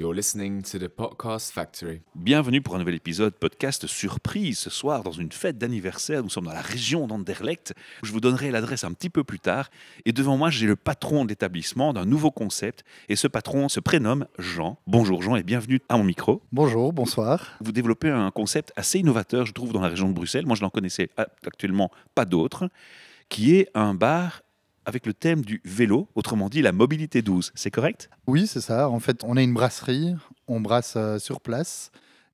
You're listening to the Podcast Factory. Bienvenue pour un nouvel épisode podcast surprise ce soir dans une fête d'anniversaire. Nous sommes dans la région d'Anderlecht. Je vous donnerai l'adresse un petit peu plus tard. Et devant moi, j'ai le patron de l'établissement d'un nouveau concept. Et ce patron se prénomme Jean. Bonjour Jean et bienvenue à mon micro. Bonjour, bonsoir. Vous développez un concept assez innovateur, je trouve, dans la région de Bruxelles. Moi, je n'en connaissais actuellement pas d'autre, qui est un bar avec le thème du vélo, autrement dit la mobilité douce. C'est correct? Oui, c'est ça. En fait, on est une brasserie, on brasse euh, sur place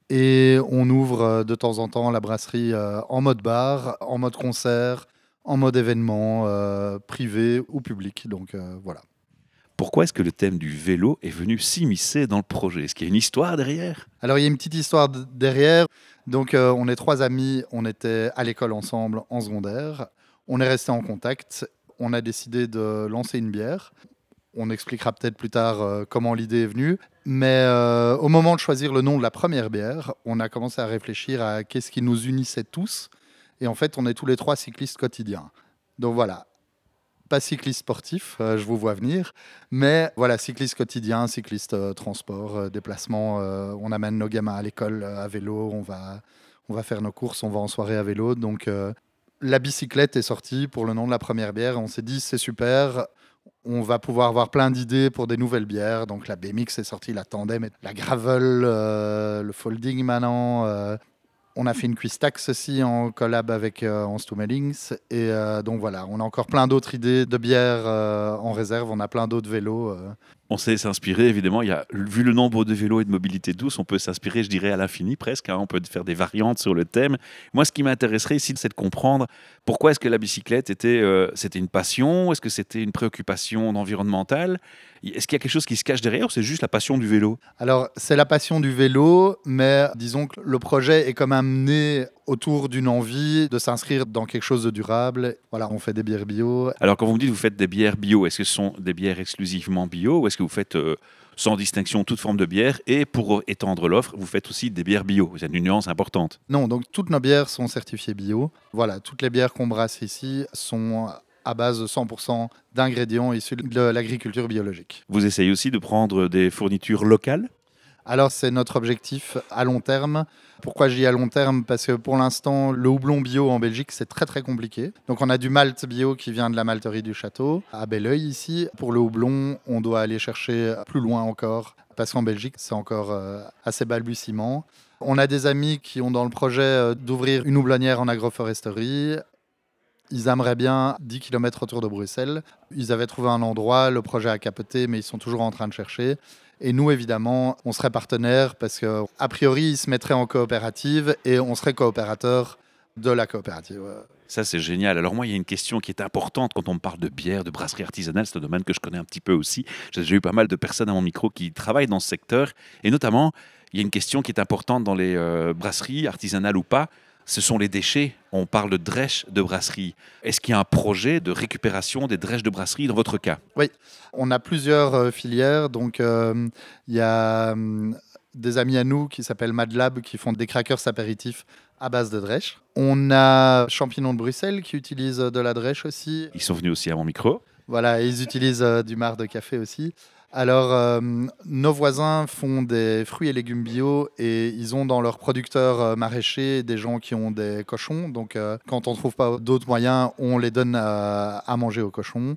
et on ouvre euh, de temps en temps la brasserie euh, en mode bar, en mode concert, en mode événement privé ou public. Donc voilà. Pourquoi est-ce que le thème du vélo est venu s'immiscer dans le projet? Est-ce qu'il y a une histoire derrière? Alors il y a une petite histoire derrière. Donc on est trois amis, on était à l'école ensemble en secondaire. On est resté en contact on a décidé de lancer une bière. On expliquera peut-être plus tard euh, comment l'idée est venue. Mais euh, au moment de choisir le nom de la première bière, on a commencé à réfléchir à qu'est-ce qui nous unissait tous. Et en fait, on est tous les trois cyclistes quotidiens. Donc voilà, pas cycliste sportif, euh, je vous vois venir, mais voilà, cycliste quotidien, cycliste transport, déplacement. on amène nos gamins à l'école à vélo, on va, on va faire nos courses, on va en soirée à vélo. Donc la bicyclette est sortie pour le nom de la première bière. On s'est dit, c'est super. On va pouvoir avoir plein d'idées pour des nouvelles bières. Donc la BMX est sortie, la Tandem, la Gravel, euh, le Folding maintenant. Euh. on a fait une quiz tax aussi en collab avec euh, Et euh, donc voilà, on a encore plein d'autres idées de bières en réserve. On a plein d'autres vélos on sait s'inspirer, évidemment. Il y a, vu le nombre de vélos et de mobilité douce, on peut s'inspirer, je dirais, à l'infini presque. Hein. On peut faire des variantes sur le thème. Moi, ce qui m'intéresserait ici, c'est de comprendre pourquoi est-ce que la bicyclette était, euh, c'était une passion? Est-ce que c'était une préoccupation environnementale? Est-ce qu'il y a quelque chose qui se cache derrière ou c'est juste la passion du vélo? Alors, c'est la passion du vélo, mais disons que le projet est quand même né autour d'une envie de s'inscrire dans quelque chose de durable. Voilà, on fait des bières bio. Alors, quand vous me dites que vous faites des bières bio, est-ce que ce sont des bières exclusivement bio ou est-ce que vous faites euh, sans distinction toute forme de bière? Et pour étendre l'offre, vous faites aussi des bières bio. C'est une nuance importante. Non, donc toutes nos bières sont certifiées bio. Voilà, toutes les bières qu'on brasse ici sont à base de 100% d'ingrédients issus de l'agriculture biologique. Vous essayez aussi de prendre des fournitures locales? Alors c'est notre objectif à long terme. Pourquoi je dis à long terme? Parce que pour l'instant, le houblon bio en Belgique, c'est très très compliqué. Donc on a du malt bio qui vient de la malterie du château, à Belleuil ici. Pour le houblon, on doit aller chercher plus loin encore, parce qu'en Belgique, c'est encore euh, assez balbutiement. On a des amis qui ont dans le projet euh, d'ouvrir une houblonnière en agroforesterie. Ils aimeraient bien 10 km autour de Bruxelles. Ils avaient trouvé un endroit, le projet a capoté, mais ils sont toujours en train de chercher. Et nous, évidemment, on serait partenaire parce qu'a priori, ils se mettraient en coopérative et on serait coopérateur de la coopérative. Ça, c'est génial. Alors moi, il y a une question qui est importante quand on me parle de bière, de brasserie artisanale. C'est un domaine que je connais un petit peu aussi. J'ai eu pas mal de personnes à mon micro qui travaillent dans ce secteur. Et notamment, il y a une question qui est importante dans les euh, brasseries, artisanales ou pas ce sont les déchets. On parle de drèches de brasserie. Est-ce qu'il y a un projet de récupération des drèches de brasserie dans votre cas? Oui, on a plusieurs euh, filières. Donc, euh, il y a hum, des amis à nous qui s'appellent Madlab qui font des crackers apéritifs à base de drèche. On a Champignons de Bruxelles qui utilisent de la drèche aussi. Ils sont venus aussi à mon micro. Voilà, ils utilisent euh, du marc de café aussi. Alors, euh, nos voisins font des fruits et légumes bio et ils ont dans leurs producteurs euh, maraîchers des gens qui ont des cochons. Donc, euh, quand on ne trouve pas d'autres moyens, on les donne à, manger aux cochons.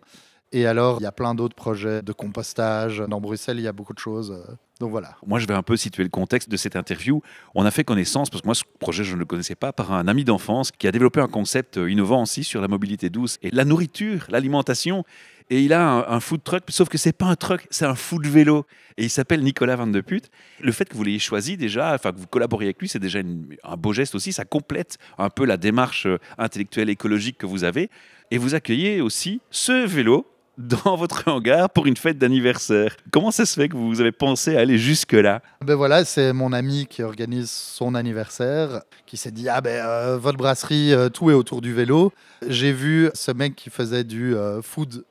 Et alors, il y a plein d'autres projets de compostage. Dans Bruxelles, il y a beaucoup de choses. Donc voilà. Moi, je vais un peu situer le contexte de cette interview. On a fait connaissance, parce que moi, ce projet, je ne le connaissais pas, par un ami d'enfance qui a développé un concept innovant aussi sur la mobilité douce et la nourriture, l'alimentation et il a un, food truck, sauf que c'est pas un truck, c'est un food vélo. Et il s'appelle Nicolas Van de Put. Le fait que vous l'ayez choisi déjà, enfin que vous collaboriez avec lui, c'est déjà un beau geste aussi. Ça complète un peu la démarche euh, intellectuelle écologique que vous avez. Et vous accueillez aussi ce vélo dans votre hangar pour une fête d'anniversaire. Comment ça se fait que vous avez pensé à aller jusque-là? Ben voilà, c'est mon ami qui organise son anniversaire, qui s'est dit ah ben euh, votre brasserie, euh, tout est autour du vélo. J'ai vu ce mec qui faisait du food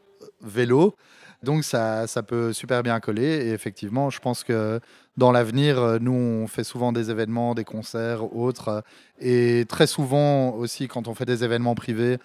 vélo. Donc ça, ça peut super bien coller. Et effectivement, je pense que dans l'avenir, euh, nous, on fait souvent des événements, des concerts, autres. euh, Et très souvent aussi, quand on fait des événements privés,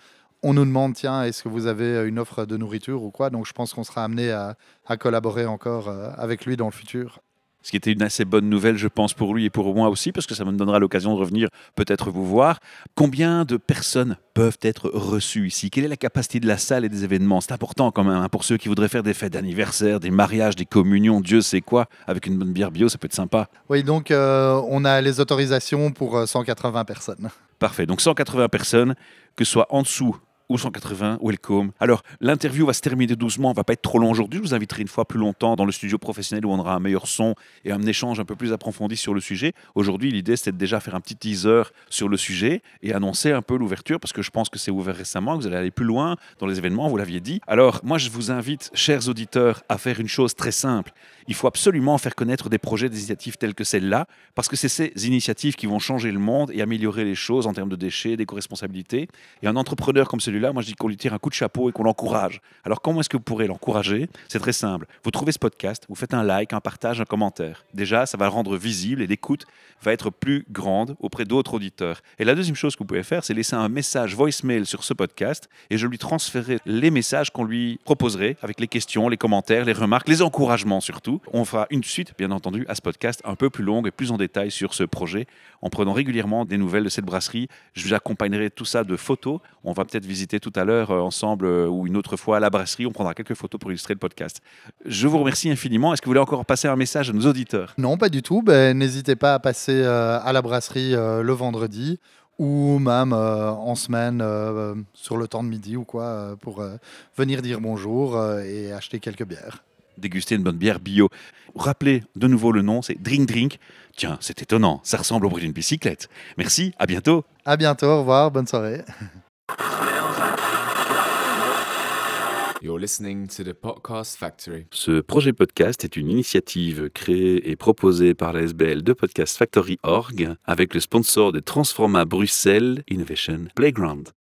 on nous demande, tiens, est-ce que vous avez une offre de nourriture ou quoi? Donc je pense qu'on sera amené à, à collaborer encore euh, avec lui dans le futur. Ce qui était une assez bonne nouvelle, je pense, pour lui et pour moi aussi, parce que ça me donnera l'occasion de revenir peut-être vous voir. Combien de personnes peuvent être reçues ici? Quelle est la capacité de la salle et des événements? C'est important quand même hein, pour ceux qui voudraient faire des fêtes d'anniversaire, des mariages, des communions, Dieu sait quoi, avec une bonne bière bio, ça peut être sympa. Oui, donc euh, on a les autorisations pour euh, 180 personnes. Parfait. Donc 180 personnes, que ce soit en dessous ou 180, welcome. Alors, l'interview va se terminer doucement, on va pas être trop long aujourd'hui. Je vous inviterai une fois plus longtemps dans le studio professionnel où on aura un meilleur son et un échange un peu plus approfondi sur le sujet. Aujourd'hui, l'idée, c'était déjà faire un petit teaser sur le sujet et annoncer un peu l'ouverture parce que je pense que c'est ouvert récemment, que vous allez aller plus loin dans les événements, vous l'aviez dit. Alors, moi, je vous invite, chers auditeurs, à faire une chose très simple. Il faut absolument faire connaître des projets, des initiatives telles que celle-là, parce que c'est ces initiatives qui vont changer le monde et améliorer les choses en termes de déchets, d'éco-responsabilité. Et un entrepreneur comme celui-là, moi je dis qu'on lui tire un coup de chapeau et qu'on l'encourage. Alors comment est-ce que vous pourrez l'encourager? C'est très simple. Vous trouvez ce podcast, vous faites un like, un partage, un commentaire. Déjà, ça va le rendre visible et l'écoute va être plus grande auprès d'autres auditeurs. Et la deuxième chose que vous pouvez faire, c'est laisser un message voicemail sur ce podcast et je lui transférerai les messages qu'on lui proposerait avec les questions, les commentaires, les remarques, les encouragements surtout. On fera une suite, bien entendu, à ce podcast un peu plus longue et plus en détail sur ce projet en prenant régulièrement des nouvelles de cette brasserie. Je vous accompagnerai tout ça de photos. On va peut-être visiter tout à l'heure euh, ensemble euh, ou une autre fois à la brasserie. On prendra quelques photos pour illustrer le podcast. Je vous remercie infiniment. Est-ce que vous voulez encore passer un message à nos auditeurs? Non, pas du tout. Ben, N'hésitez pas à passer euh, à la brasserie le vendredi ou même en semaine sur le temps de midi ou quoi pour venir dire bonjour et acheter quelques bières. Déguster une bonne bière bio. Rappelez de nouveau le nom, c'est Drink Drink. Tiens, c'est étonnant, ça ressemble au bruit d'une bicyclette. Merci, à bientôt. À bientôt, au revoir, bonne soirée. You're listening to the Podcast Factory. Ce projet podcast est une initiative créée et proposée par la SBL de Podcast Factory Org avec le sponsor de Transforma Bruxelles Innovation Playground.